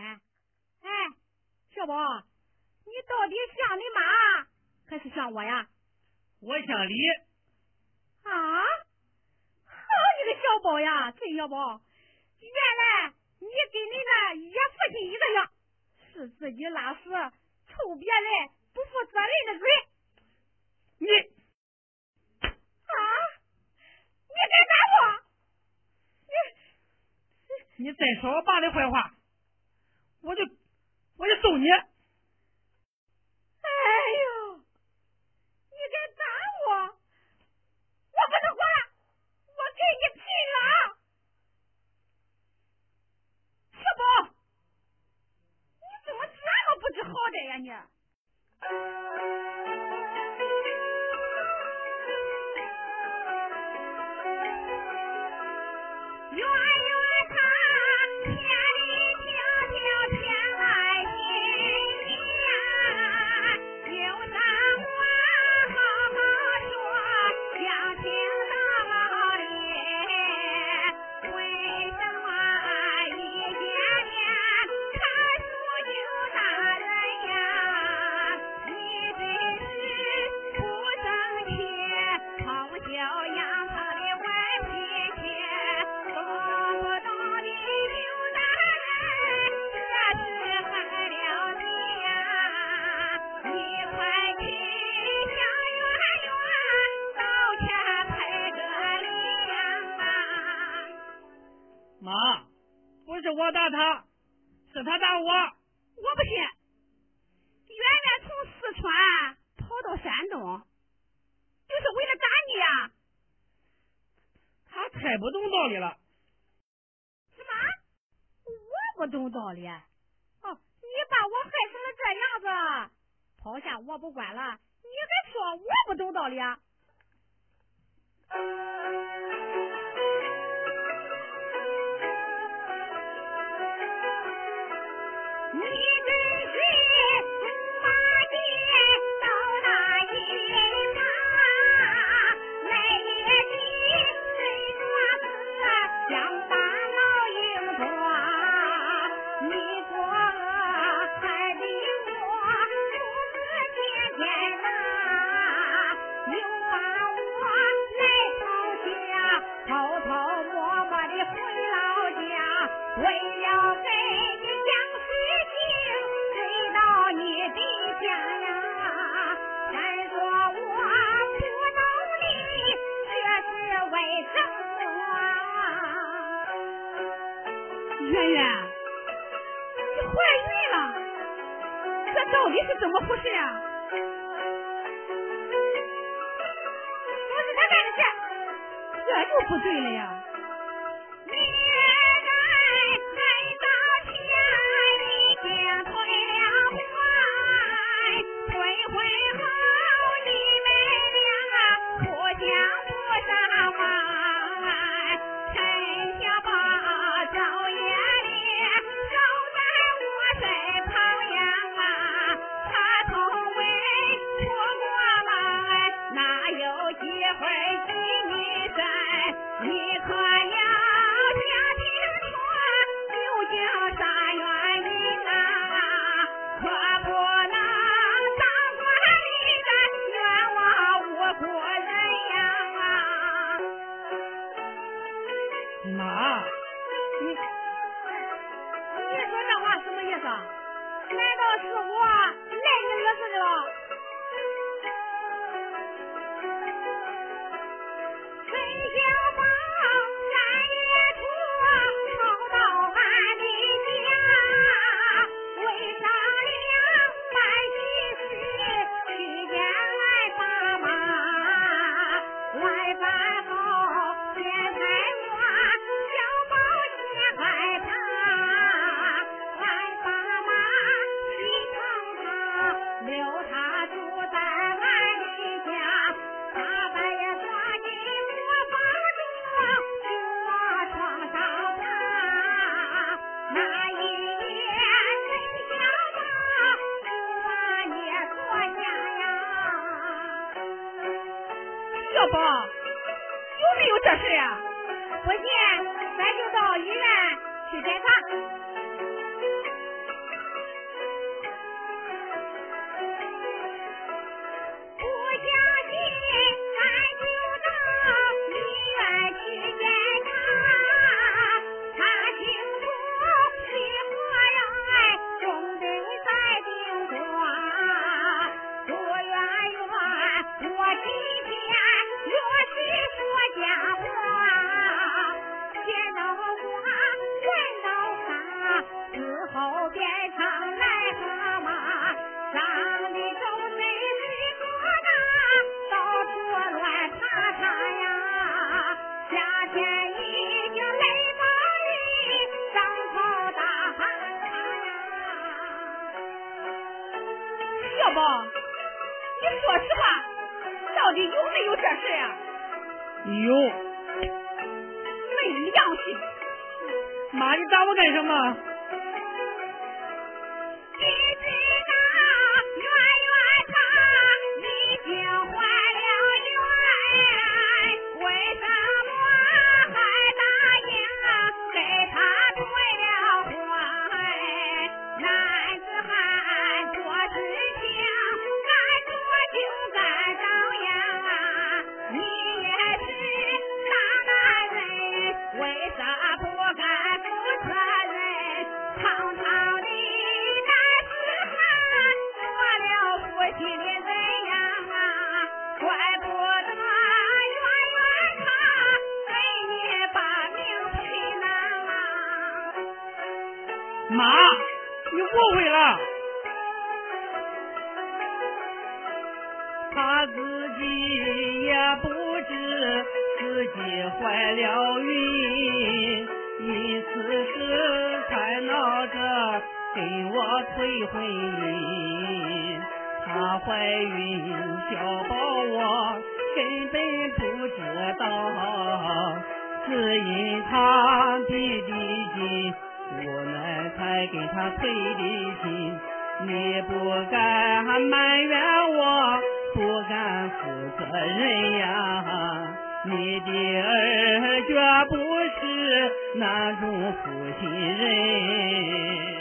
看。哎，小宝，你到底像你妈还是像我呀？我像你。啊？好你个小宝呀，陈小宝，原来你跟你那野父亲一个样，是自己拉屎臭别人，不负责任的嘴。你啊！你敢打我？你你再说我爸的坏话，我就我就揍你！哎呦！你敢打我？我不能活了！我跟你拼了！小宝，你怎么这么不知好歹呀你？小宝，你说实话，到底有没有这事呀？有。没良心！妈，你打我干什么？给我退婚她怀孕小宝我根本不知道只因她比你精无奈才给她退的金你不该埋怨我不敢负责任呀你的儿绝不是那种负心人。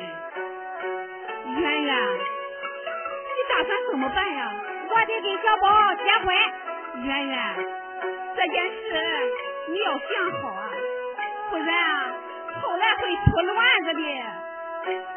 圆圆，你打算怎么办呀？我得跟小宝结婚。圆圆，这件事你要想好啊，不然啊，后来会出乱子的。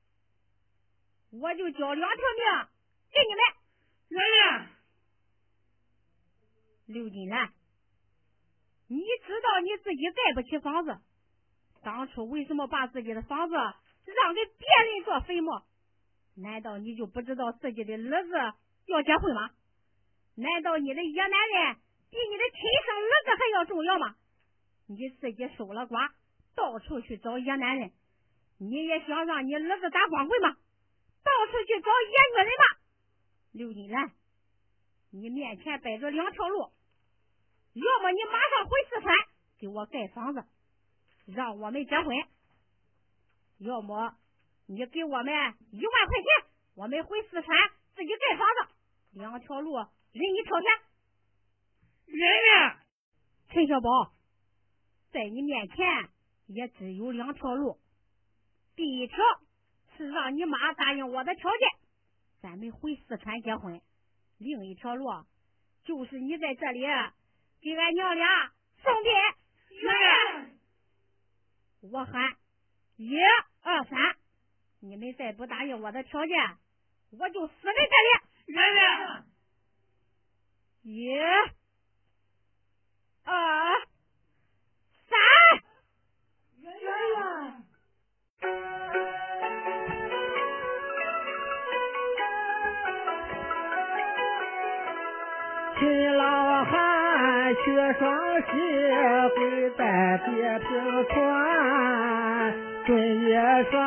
知道你自己盖不起房子，当初为什么把自己的房子让给别人做坟墓？难道你就不知道自己的儿子要结婚吗？难道你的野男人比你的亲生儿子还要重要吗？你自己守了寡，到处去找野男人，你也想让你儿子打光棍吗？到处去找野女人吧？刘金兰，你面前摆着两条路，要么你马上回四川给我盖房子，让我们结婚；要么你给我们一万块钱。我们回四川自己盖房子，两条路任你挑选。圆圆，陈小宝，在你面前也只有两条路。第一条是让你妈答应我的条件，咱们回四川结婚；另一条路就是你在这里给俺娘俩送别。圆我喊一二三，你们再不答应我的条件，我就死在这里。圆圆，一、二、汉学双喜，会带别平川。尊爷说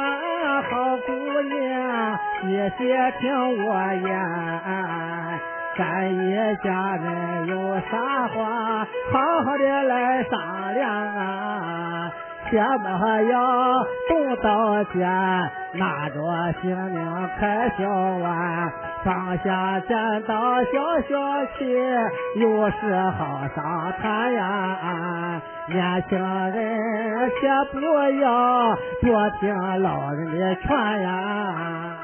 好姑娘，谢谢听我言。咱一家人有啥话，好好的来商量啊。切莫要动刀剑，拿着性命开小玩，上下剪刀消消气，有事好商谈呀。年轻人先不要多听老人的劝呀。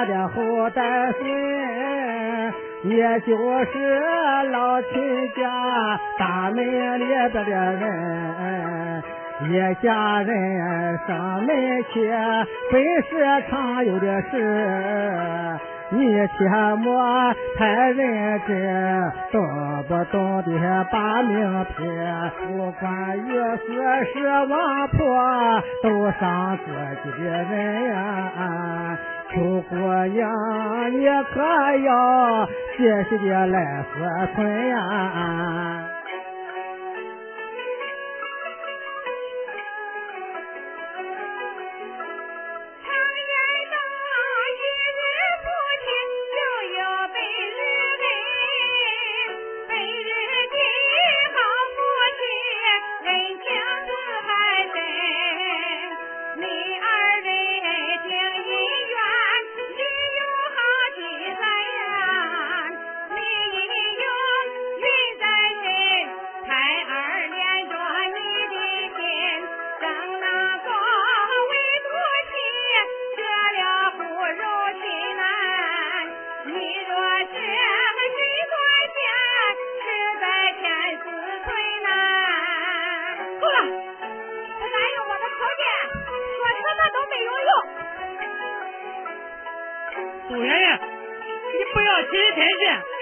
陈家的后代孙，也就是老秦家大门里边的人，一家人上门去，本是常有的事。你切莫太认真，懂不懂得把命拼？不管一死是王婆，都伤自己的人呀！秋姑娘，你可要细细的来思忖呀！杜媛媛，你不要起天线。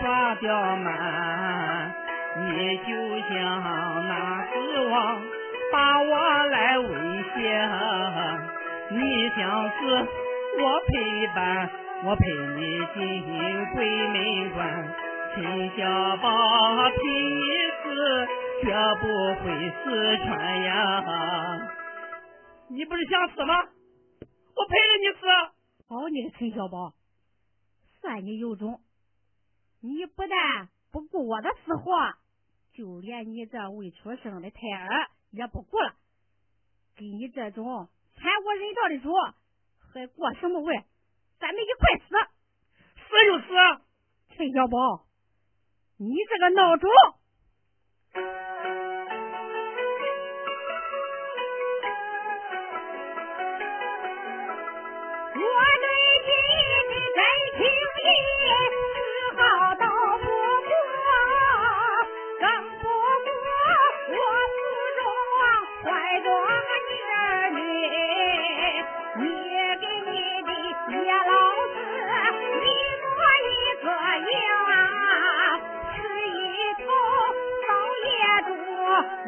耍刁蛮。你就像那死亡把我来威胁，你想死我陪伴。我陪你进鬼门关，陈小宝陪你死，绝不会死穿呀！你不是想死吗？我陪着你死。好你个陈小宝，算你有种！你不但不顾我的死活，就连你这未出生的胎儿也不顾了。给你这种惨无人道的主，还过什么问？咱们一块死，死就死。陈小宝，你这个孬种！我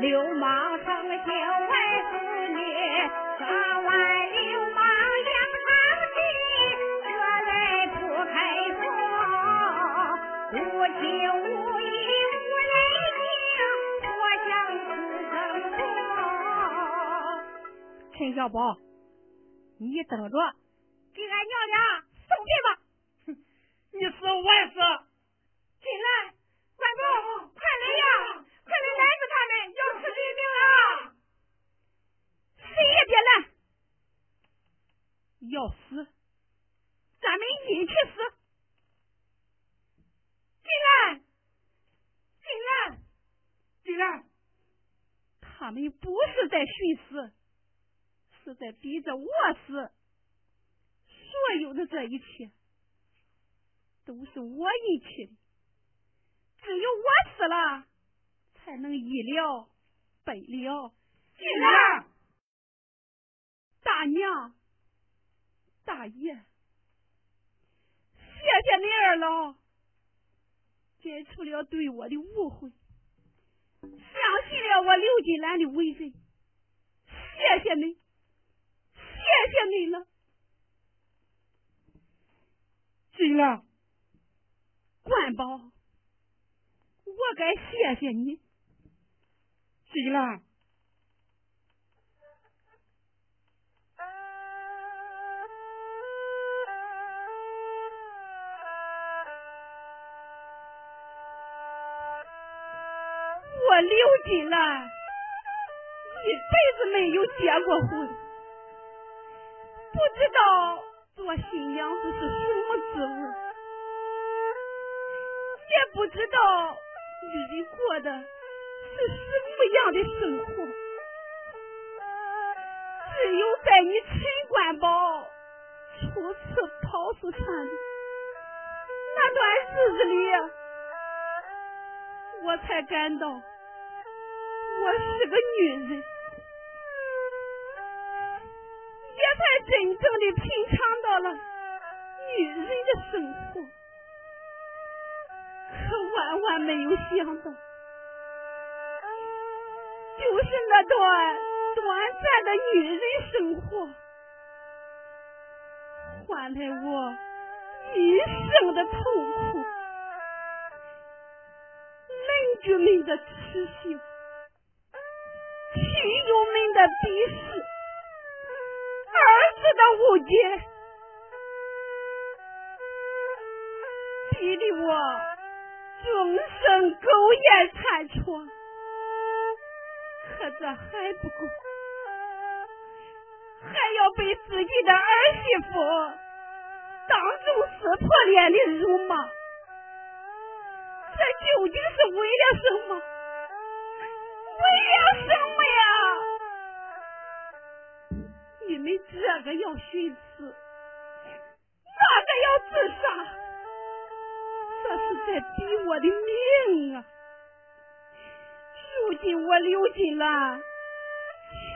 流氓成性外妇女，上来流氓扬长气，这来不开封，无情无义无人命，我想此生痛。陈小宝，你等着，给俺娘俩送去吧。你死我也死。进来，关公，快来呀！快来拦住他们，要吃人命啊！谁也别拦，要死，咱们一起死。进来，进来，进来！他们不是在寻死，是在逼着我死。所有的这一切，都是我引起的。只有我死了，才能医了北了。进来！大娘，大爷，谢谢你二老，解除了对我的误会，相信了我刘金兰的为人，谢谢你，谢谢你了。进来！关宝，我该谢谢你。金兰！我刘金兰一辈子没有结过婚，不知道做新娘子是什么滋味，也不知道女人过的是什么样的生活。只有在你陈官宝初次跑出船的那段日子里，我才感到我是个女人，也才真正的品尝到了女人的生活。可万万没有想到，就是那段短暂的女人生活，换来我一生的痛苦。邻居们的耻笑，亲友们的鄙视，儿子的误解，逼得我终生苟延残喘。可这还不够，还要被自己的儿媳妇当众撕破脸的辱骂。这究竟是为了什么？为了什么呀？你们这个要寻死，那个要自杀，这是在逼我的命啊！如今我刘金兰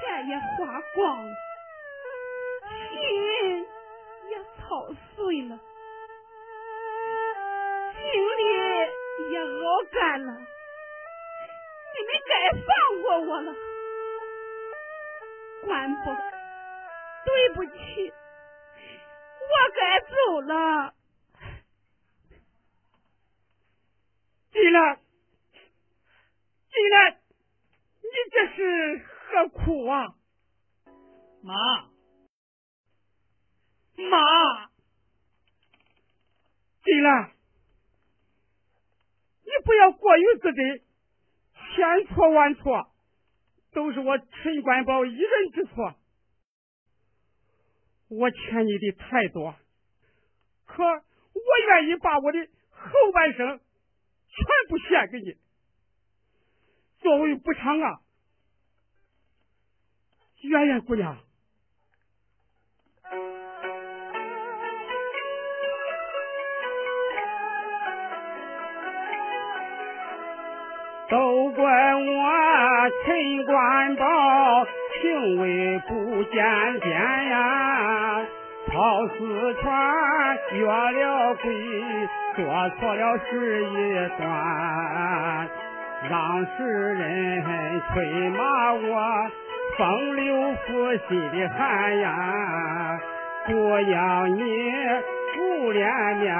钱也花光了，心也操碎了，精力。也熬干了，你们该放过我了，管不，对不起，我该走了。进来，进来，你这是何苦啊？妈，妈，进来。你不要过于自责，千错万错都是我陈官宝一人之错。我欠你的太多，可我愿意把我的后半生全部献给你，作为补偿啊！圆圆姑娘。都怪我陈官宝行为不检点呀，跑四川越了轨，做错了事一段，让世人吹骂我风流负心的汉呀，不要你不脸面，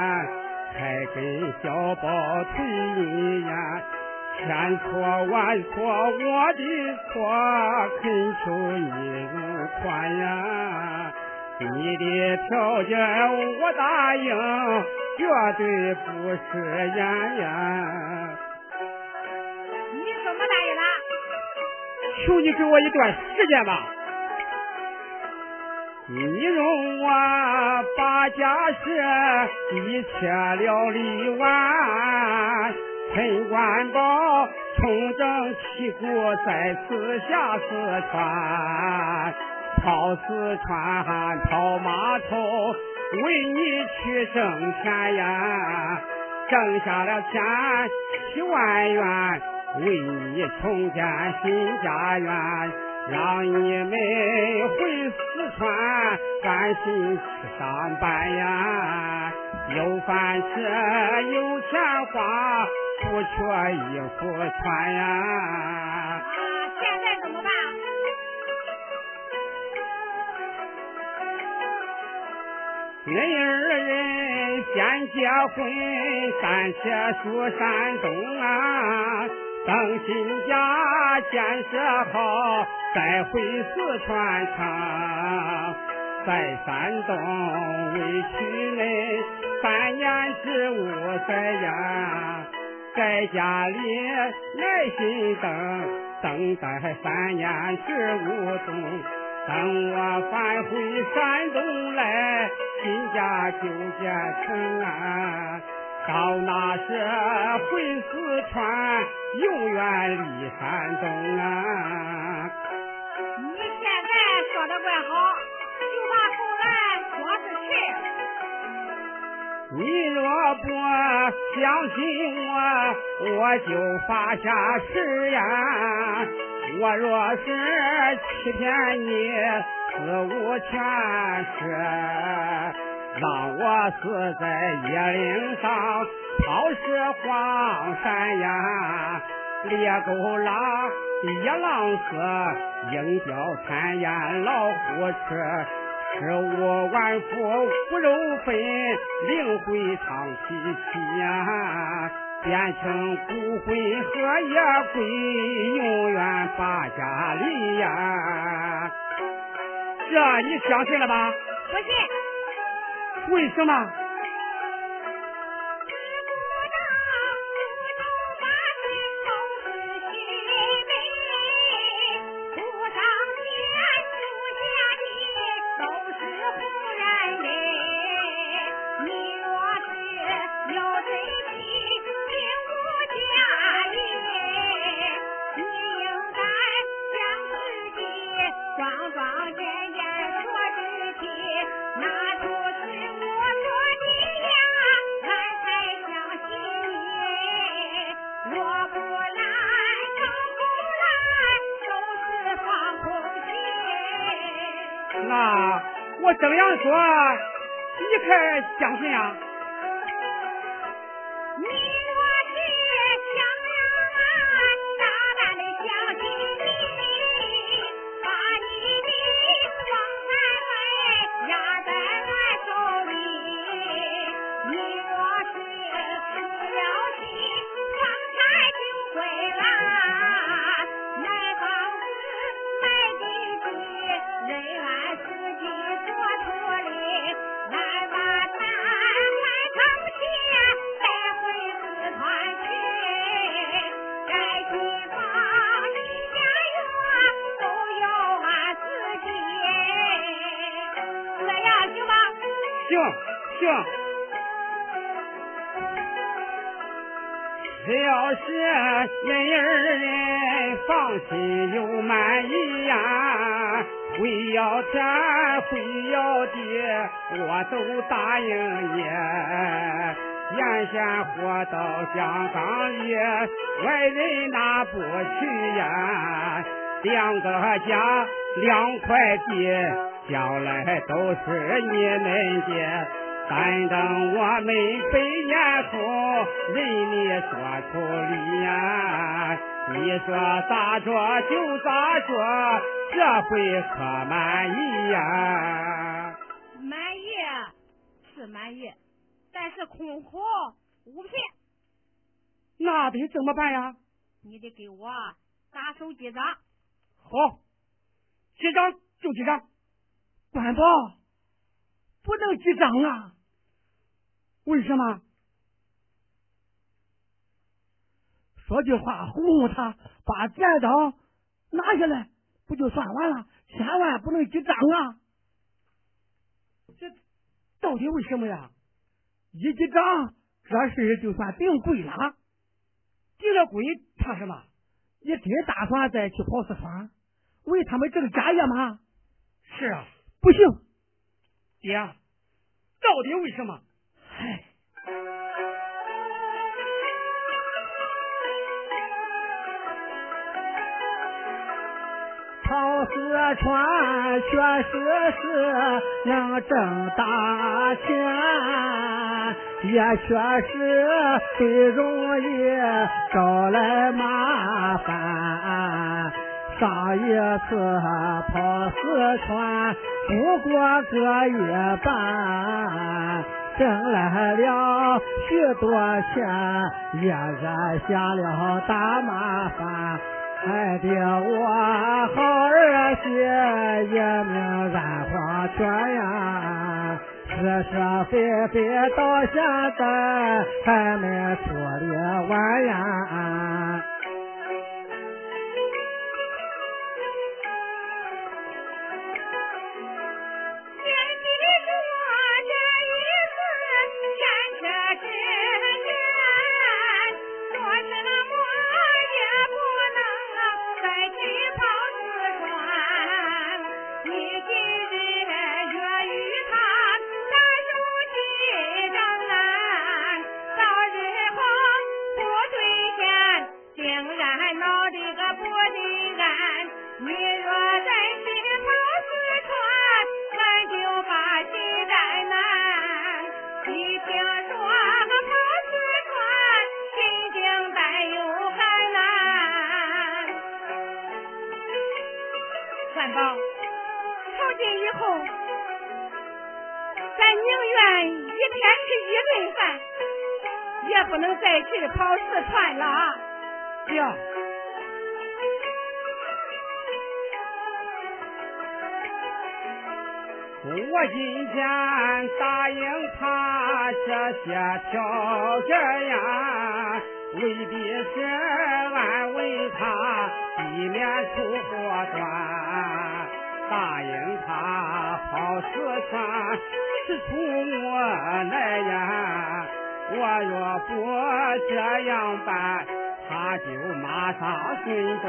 还跟小宝推你呀。千错万错，我的错，恳求你入宽呀！你的条件我答应，绝对不食言呀！你怎么答应的？求你给我一段时间吧！你容我把家事一切料理完。陈官宝重整旗鼓，再次下四川，跑四川跑码头，为你去挣钱呀，挣下了钱七万元，为你重建新家园，让你们回四川安心去上班呀，有饭吃，有钱花。不缺衣服穿呀！啊，现在怎么办？恁二人先结婚，暂且住山东啊。等新家建设好，再回四川城。在山东委屈恁三年之务在呀。在家里耐心等，等待三年是无踪。等我返回山东来，新家就建成啊。到那时回四川，永远离山东啊。你若不相信我，我就发下誓言。我若是欺骗你，死无全尸，让我死在野岭上，抛尸荒山呀！猎狗拉，野狼死，鹰叼残烟，老虎吃。十五万副骨肉分，灵魂唱凄凄呀，变成骨灰和野鬼，永远把家离呀。这你相信了吧？不信。为什么？你可相信呀？行。要是人儿人放心又满意呀、会要天会要地，我都答应你。原先活到香港里，外人那不去呀？两个家两块地，将来都是你们的。但等我们百年后，人你说出理呀。你说咋着就咋着，这回可满意呀？满意是满意，但是空口无凭。那得怎么办呀？你得给我打手记账。好，记账就记账。官保不能记账啊？为什么？说句话哄哄他，把剪刀拿下来，不就算完了？千万不能记账啊！这到底为什么呀？一记账，这事就算定规了。定了规，怕什么？你真打算再去跑四川，为他们挣家业吗？是啊，不行，爹，到底为什么？跑四川确实是能挣大钱，也确实最容易招来麻烦。上一次跑四川不过个月半，挣来了许多钱，也惹下了大麻烦。害得我好儿媳也命染黄泉呀，是是非非到现在还没处理完呀。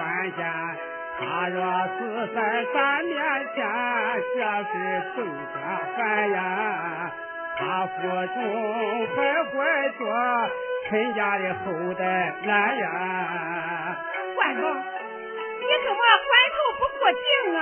关键。他若是在咱面前，这是走家饭呀，他腹中还怀着陈家的后代男呀。关公，你怎么关头不过境啊？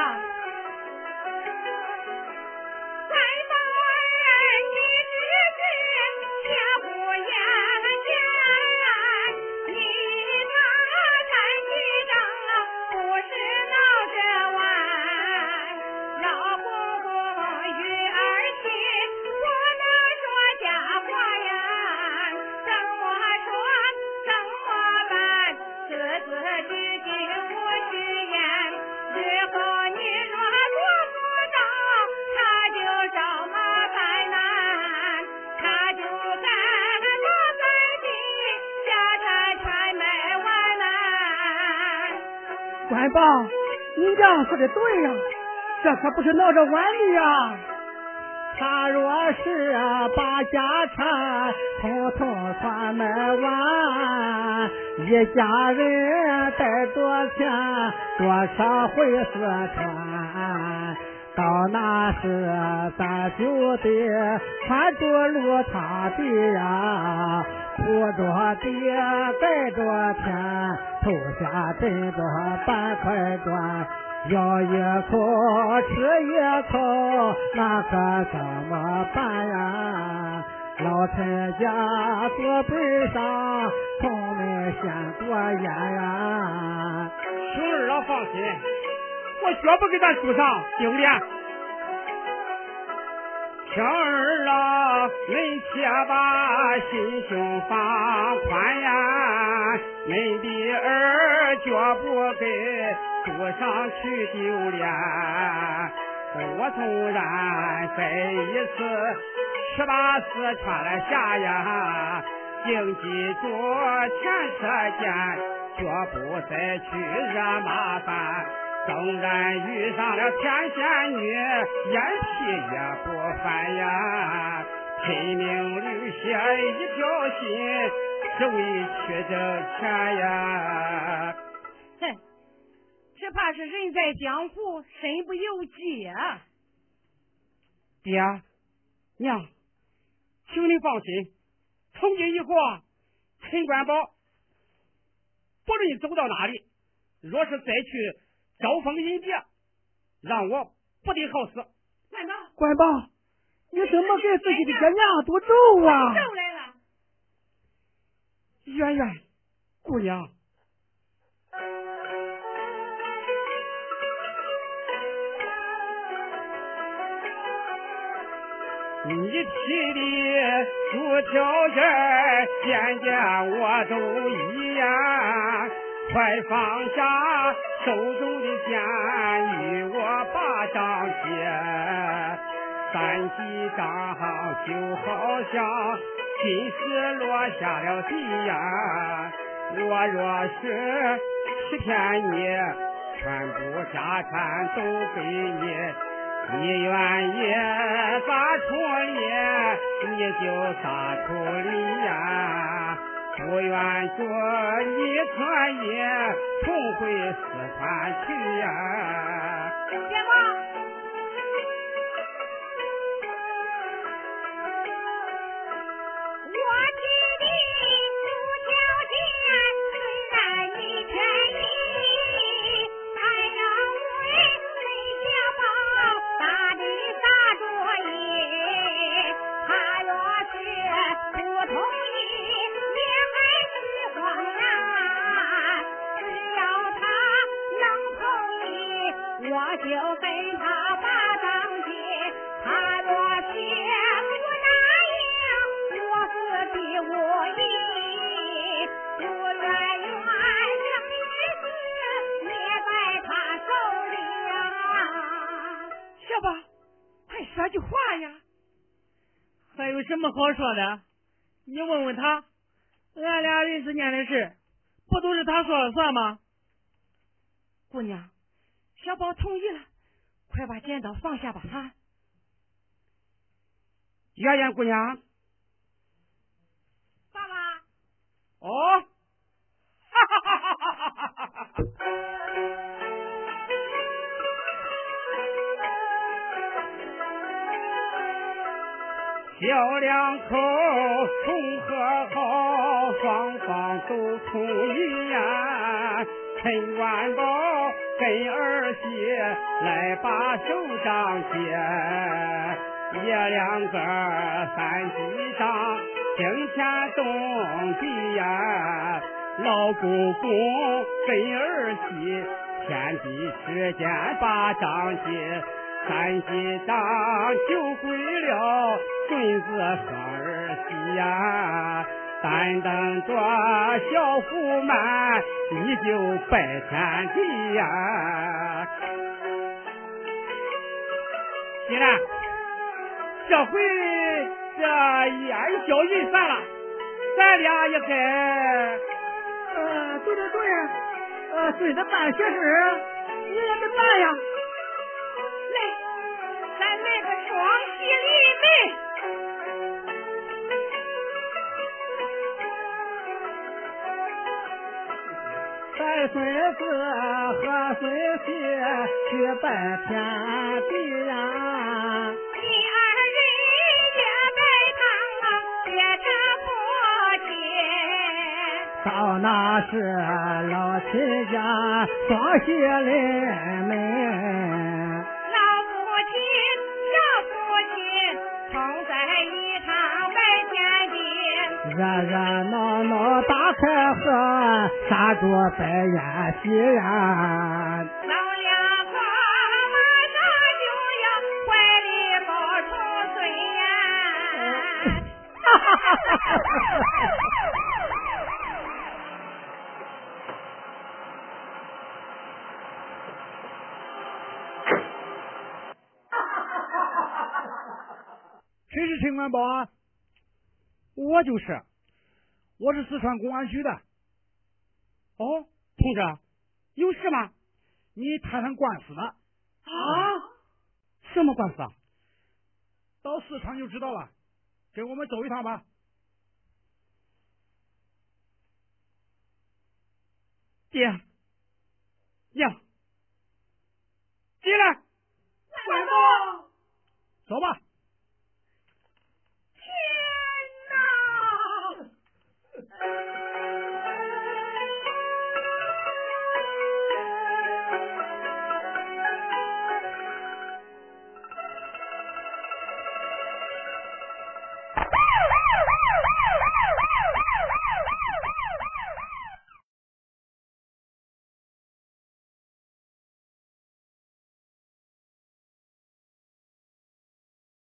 这样说的对呀，这可不是闹着玩的呀。他若是把家产统统全卖完，一家人带着钱多少回四川，到那时咱就得穿着路他的呀，铺着地带着钱，头下枕着半块砖，咬一口吃一口，那可怎么办呀？老陈家桌本上从没掀过烟呀。兄儿啊，放心，我绝不给咱祖上丢脸。兄儿啊，恁且把心胸放宽呀，恁的儿绝不给祖上去丢脸。我纵然再一次十八四穿了下呀，请记住前车见。绝不再去惹麻烦，纵然遇上了天仙女，眼皮也不翻呀。拼命流血一条心，只为取这钱呀。哼，只怕是人在江湖，身不由己呀。爹娘，请你放心，从今以后啊，陈官宝。不论走到哪里，若是再去招蜂引蝶，让我不得好死。难道官宝，你怎么给自己的爹娘都咒啊？咒来了。圆圆，姑娘，你提的诸条件，件件我都一样。快放下手中的剑，与我把仗结。三击仗就好像金石落下了地呀！我若是欺骗你，全部家产都给你，你愿意咋处理，你就咋处理呀！不愿做你可以重回四川去呀，什么好说的？你问问他，俺俩人之间的事，不都是他说了算吗？姑娘，小宝同意了，快把剪刀放下吧，哈！圆圆姑娘，爸爸，哦，哈哈哈哈哈哈哈哈！小两口重和好，双方都同意呀。陈万宝跟儿媳来把手掌接，爷两个三击上惊天动地呀。老公公跟儿媳天地之间把掌接。三击掌就归了孙子和儿媳呀，但等着小福满，你就拜天地呀。媳妇，这回这烟消云散了，咱俩也该……呃，对对对，呃，孙子办喜事，你也得办呀。双喜临门，带孙子和孙媳去拜天地呀。你二人也拜堂，也这父亲。到那时老亲家双喜临门，热热闹闹打开喝，杀猪摆宴席呀。老两口马上就要怀里抱重孙呀！哈哈哈哈哈哈！谁是陈官宝啊？我就是，我是四川公安局的。哦，同志，有事吗？你摊上官司了。啊？什么官司啊？到四川就知道了，跟我们走一趟吧。爹。娘。进来。外公。走吧。